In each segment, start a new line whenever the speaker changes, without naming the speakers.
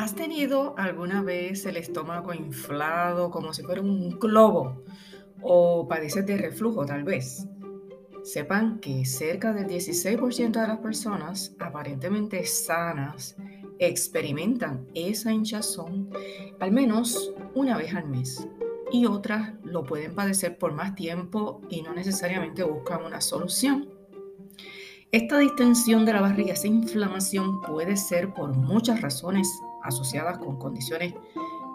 ¿Has tenido alguna vez el estómago inflado como si fuera un globo? ¿O padeces de reflujo tal vez? Sepan que cerca del 16% de las personas aparentemente sanas experimentan esa hinchazón al menos una vez al mes y otras lo pueden padecer por más tiempo y no necesariamente buscan una solución. Esta distensión de la barriga, esa inflamación puede ser por muchas razones asociadas con condiciones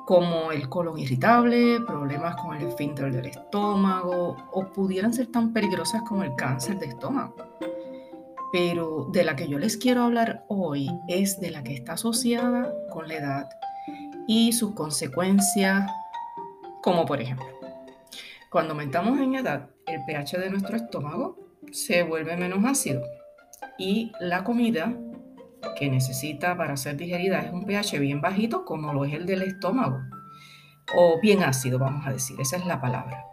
como el colon irritable, problemas con el esfínter del estómago o pudieran ser tan peligrosas como el cáncer de estómago. Pero de la que yo les quiero hablar hoy es de la que está asociada con la edad y sus consecuencias, como por ejemplo, cuando aumentamos en edad, el pH de nuestro estómago se vuelve menos ácido y la comida que necesita para ser digerida es un pH bien bajito como lo es el del estómago o bien ácido, vamos a decir, esa es la palabra.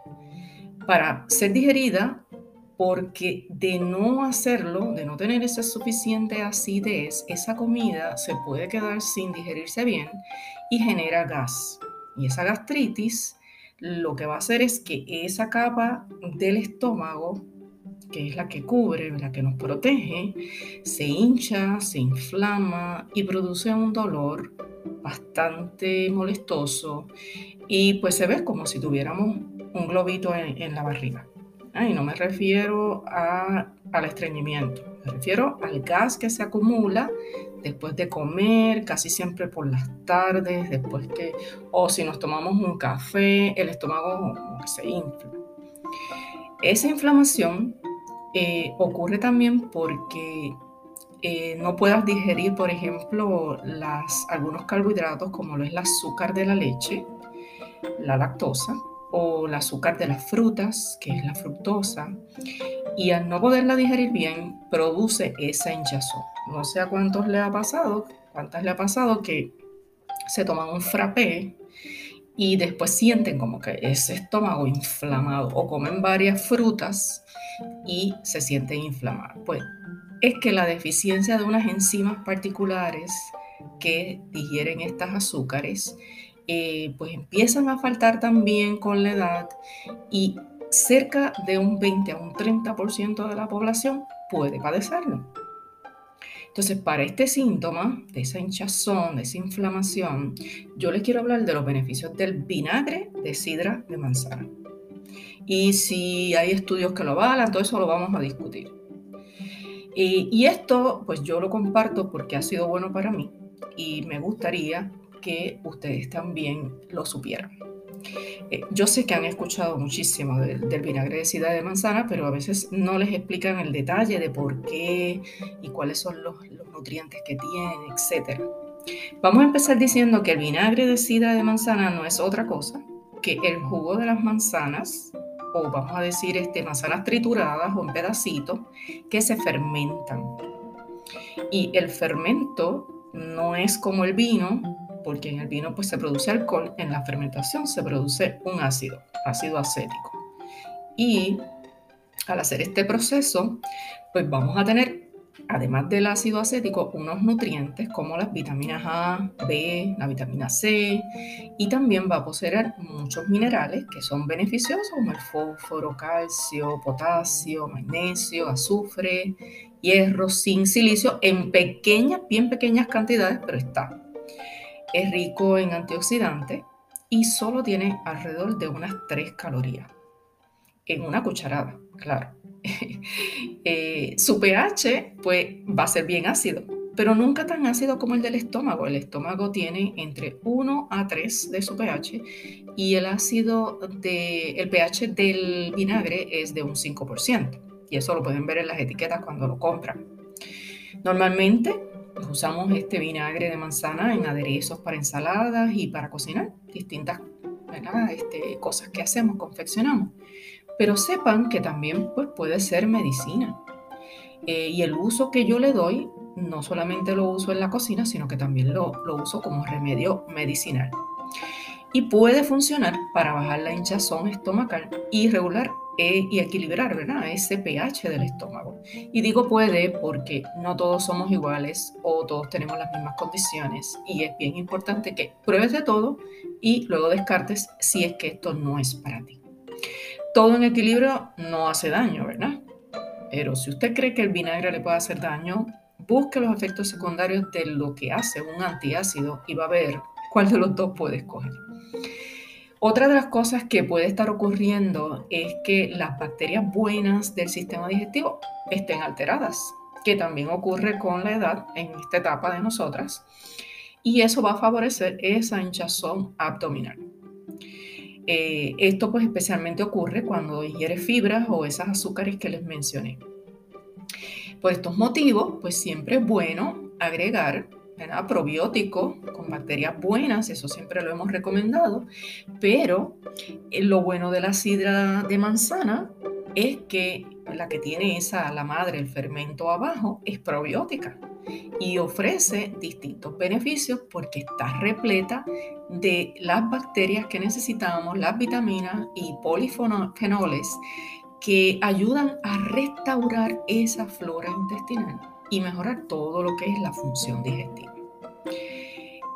Para ser digerida, porque de no hacerlo, de no tener esa suficiente acidez, esa comida se puede quedar sin digerirse bien y genera gas. Y esa gastritis lo que va a hacer es que esa capa del estómago que es la que cubre, la que nos protege, se hincha, se inflama y produce un dolor bastante molestoso y pues se ve como si tuviéramos un globito en, la barriga. Y no me refiero al estreñimiento, me refiero al gas que se acumula después de comer, casi siempre por las tardes, después que, o si nos tomamos un café, el estómago se infla. Esa inflamación eh, ocurre también porque eh, no puedas digerir, por ejemplo, algunos carbohidratos como lo es el azúcar de la leche, la lactosa, o el azúcar de las frutas, que es la fructosa, y al no poderla digerir bien, produce esa hinchazón. No sé a cuántos le ha pasado, cuántas le ha pasado que se toman un frappé y después sienten como que ese estómago inflamado o comen varias frutas y se sienten inflamados. Pues es que la deficiencia de unas enzimas particulares que digieren estas azúcares, eh, pues empiezan a faltar también con la edad y cerca de un 20 a un 30% de la población puede padecerlo. Entonces, para este síntoma, de esa hinchazón, de esa inflamación, yo les quiero hablar de los beneficios del vinagre de sidra de manzana. Y si hay estudios que lo avalan, todo eso lo vamos a discutir. Y, y esto, pues yo lo comparto porque ha sido bueno para mí y me gustaría que ustedes también lo supieran. Eh, yo sé que han escuchado muchísimo del, vinagre de sidra de manzana, pero a veces no les explican el detalle de por qué y cuáles son los, nutrientes que tiene, etc. Vamos a empezar diciendo que el vinagre de sidra de manzana no es otra cosa que el jugo de las manzanas, o vamos a decir este, manzanas trituradas o en pedacitos, que se fermentan. Y el fermento no es como el vino, porque en el vino pues se produce alcohol, en la fermentación se produce un ácido, ácido acético. Y al hacer este proceso, pues vamos a tener, además del ácido acético, unos nutrientes como las vitaminas A, B, la vitamina C, y también va a poseer muchos minerales que son beneficiosos, como el fósforo, calcio, potasio, magnesio, azufre, hierro, zinc, silicio, en pequeñas, bien pequeñas cantidades, pero está es rico en antioxidantes y solo tiene alrededor de unas 3 calorías en una cucharada, claro. Eh, su pH pues va a ser bien ácido, pero nunca tan ácido como el del estómago. El estómago tiene entre 1 a 3 de su pH y el ácido de el pH del vinagre es de un 5%. Y eso lo pueden ver en las etiquetas cuando lo compran. Normalmente usamos este vinagre de manzana en aderezos para ensaladas y para cocinar distintas este, cosas que hacemos, confeccionamos. Pero sepan que también pues, puede ser medicina. Eh, y el uso que yo le doy, no solamente lo uso en la cocina, sino que también lo uso como remedio medicinal. Y puede funcionar para bajar la hinchazón estomacal y regular eh, y equilibrar ¿verdad? ese pH del estómago. Y digo puede porque no todos somos iguales o todos tenemos las mismas condiciones y es bien importante que pruebes de todo y luego descartes si es que esto no es para ti. Todo en equilibrio no hace daño, ¿verdad? Pero si usted cree que el vinagre le puede hacer daño, busque los efectos secundarios de lo que hace un antiácido y va a ver cuál de los dos puede escoger. Otra de las cosas que puede estar ocurriendo es que las bacterias buenas del sistema digestivo estén alteradas, que también ocurre con la edad en esta etapa de nosotras, y eso va a favorecer esa hinchazón abdominal. Eh, esto pues especialmente ocurre cuando ingiere fibras o esas azúcares que les mencioné. Por estos motivos, pues siempre es bueno agregar probiótico con bacterias buenas, eso siempre lo hemos recomendado, pero eh, lo bueno de la sidra de manzana es que la que tiene esa, la madre, el fermento abajo, es probiótica y ofrece distintos beneficios porque está repleta de las bacterias que necesitamos, las vitaminas y polifenoles que ayudan a restaurar esa flora intestinal y mejorar todo lo que es la función digestiva.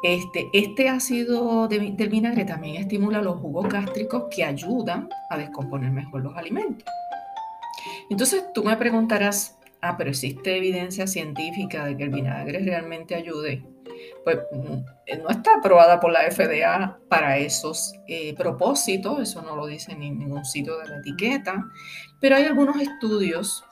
Este, este ácido del vinagre también estimula los jugos gástricos que ayudan a descomponer mejor los alimentos. Entonces tú me preguntarás, ah, pero existe evidencia científica de que el vinagre realmente ayude. Pues mm, no está aprobada por la FDA para esos eh, propósitos, eso no lo dice en ningún sitio de la etiqueta, pero hay algunos estudios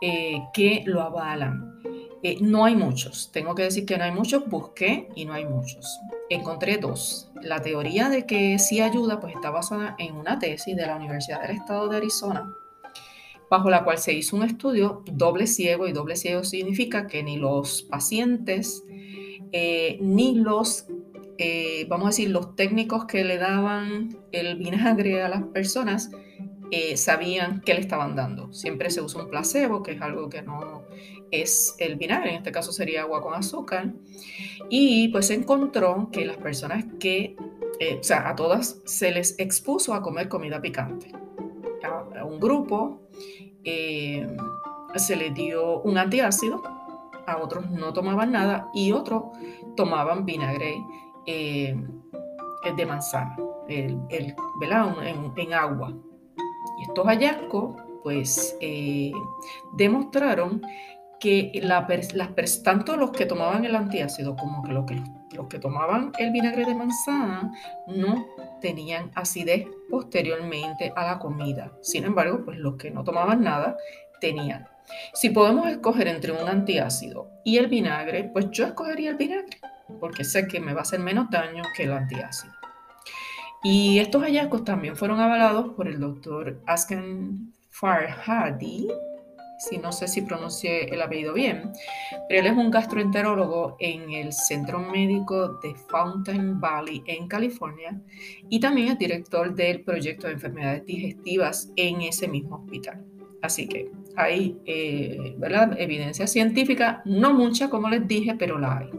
eh, que lo avalan. Eh, no hay muchos, tengo que decir que no hay muchos, busqué y no hay muchos. Encontré dos. La teoría de que sí ayuda pues está basada en una tesis de la Universidad del Estado de Arizona, bajo la cual se hizo un estudio doble ciego y doble ciego significa que ni los pacientes eh, ni los, vamos a decir, los técnicos que le daban el vinagre a las personas eh, sabían qué le estaban dando. Siempre se usa un placebo, que es algo que no es el vinagre, en este caso sería agua con azúcar. Y pues se encontró que las personas que, eh, o sea, a todas se les expuso a comer comida picante. A, un grupo eh, se les dio un antiácido, a otros no tomaban nada y otros tomaban vinagre de manzana, el, el en agua. Estos hallazgos, pues, eh, demostraron que la, tanto los que tomaban el antiácido como los, que los que tomaban el vinagre de manzana no tenían acidez posteriormente a la comida. Sin embargo, pues los que no tomaban nada tenían. Si podemos escoger entre un antiácido y el vinagre, pues yo escogería el vinagre, porque sé que me va a hacer menos daño que el antiácido. Y estos hallazgos también fueron avalados por el doctor Asken Farhadi, si no sé si pronuncié el apellido bien, pero él es un gastroenterólogo en el Centro Médico de Fountain Valley en California y también es director del proyecto de enfermedades digestivas en ese mismo hospital. Así que hay eh, evidencia científica, no mucha como les dije, pero la hay.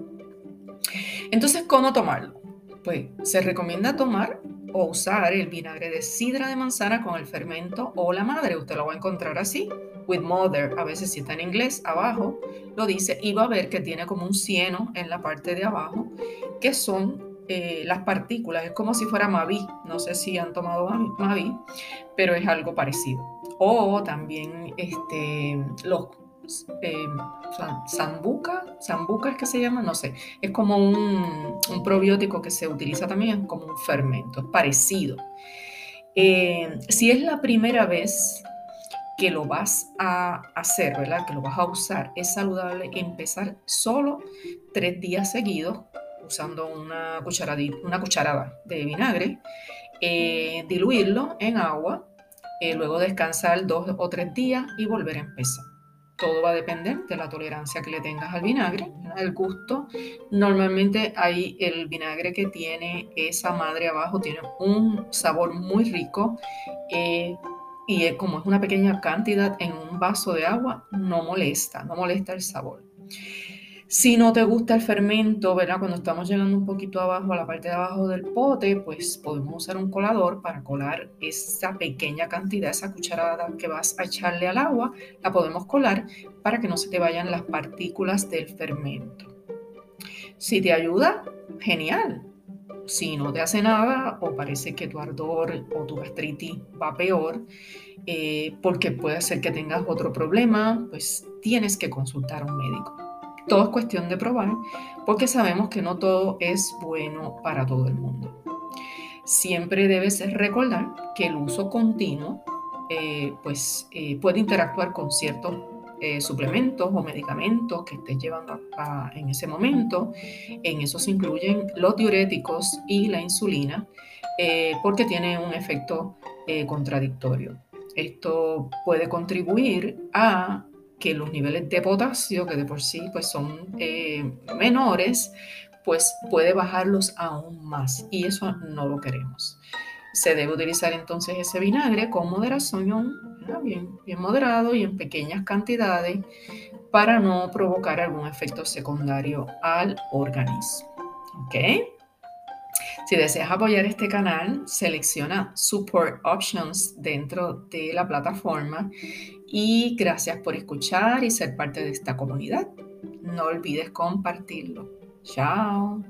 Entonces, ¿cómo tomarlo? Pues se recomienda tomar o usar el vinagre de sidra de manzana con el fermento o la madre. Usted lo va a encontrar así, with mother. A veces si está en inglés, abajo lo dice y va a ver que tiene como un cieno en la parte de abajo, que son eh, las partículas. Es como si fuera Mavi. No sé si han tomado Mavi, pero es algo parecido. O también este, los eh, sambuca, sambuca es que se llama, no sé, es como un, probiótico que se utiliza también como un fermento, es parecido. Eh, si es la primera vez que lo vas a hacer, ¿verdad? Que lo vas a usar, es saludable empezar solo tres días seguidos usando una, una cucharada de vinagre, eh, diluirlo en agua, luego descansar dos o tres días y volver a empezar. Todo va a depender de la tolerancia que le tengas al vinagre, el gusto. Normalmente hay el vinagre que tiene esa madre abajo, tiene un sabor muy rico eh, y como es una pequeña cantidad en un vaso de agua, no molesta, no molesta el sabor. Si no te gusta el fermento, ¿verdad? Cuando estamos llegando un poquito abajo a la parte de abajo del pote, pues podemos usar un colador para colar esa pequeña cantidad, esa cucharada que vas a echarle al agua, la podemos colar para que no se te vayan las partículas del fermento. Si te ayuda, genial. Si no te hace nada o parece que tu ardor o tu gastritis va peor, eh, porque puede ser que tengas otro problema, pues tienes que consultar a un médico. Todo es cuestión de probar porque sabemos que no todo es bueno para todo el mundo. Siempre debes recordar que el uso continuo eh, pues, eh, puede interactuar con ciertos eh, suplementos o medicamentos que estés llevando en ese momento. En eso se incluyen los diuréticos y la insulina porque tiene un efecto contradictorio. Esto puede contribuir a que los niveles de potasio, que de por sí pues, son eh, menores, pues puede bajarlos aún más y eso no lo queremos. Se debe utilizar entonces ese vinagre con moderación, bien, bien moderado y en pequeñas cantidades para no provocar algún efecto secundario al organismo. ¿Ok? Si deseas apoyar este canal, selecciona Support Options dentro de la plataforma y gracias por escuchar y ser parte de esta comunidad. No olvides compartirlo. Chao.